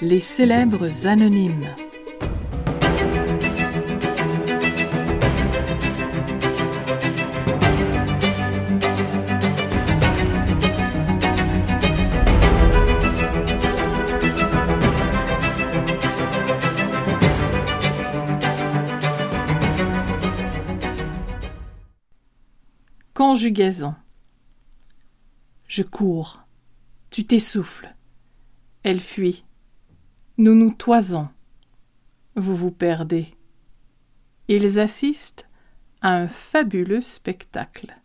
Les célèbres anonymes. Conjugaison. Je cours. Tu t'essouffles. Elle fuit. Nous nous toisons. Vous vous perdez. Ils assistent à un fabuleux spectacle.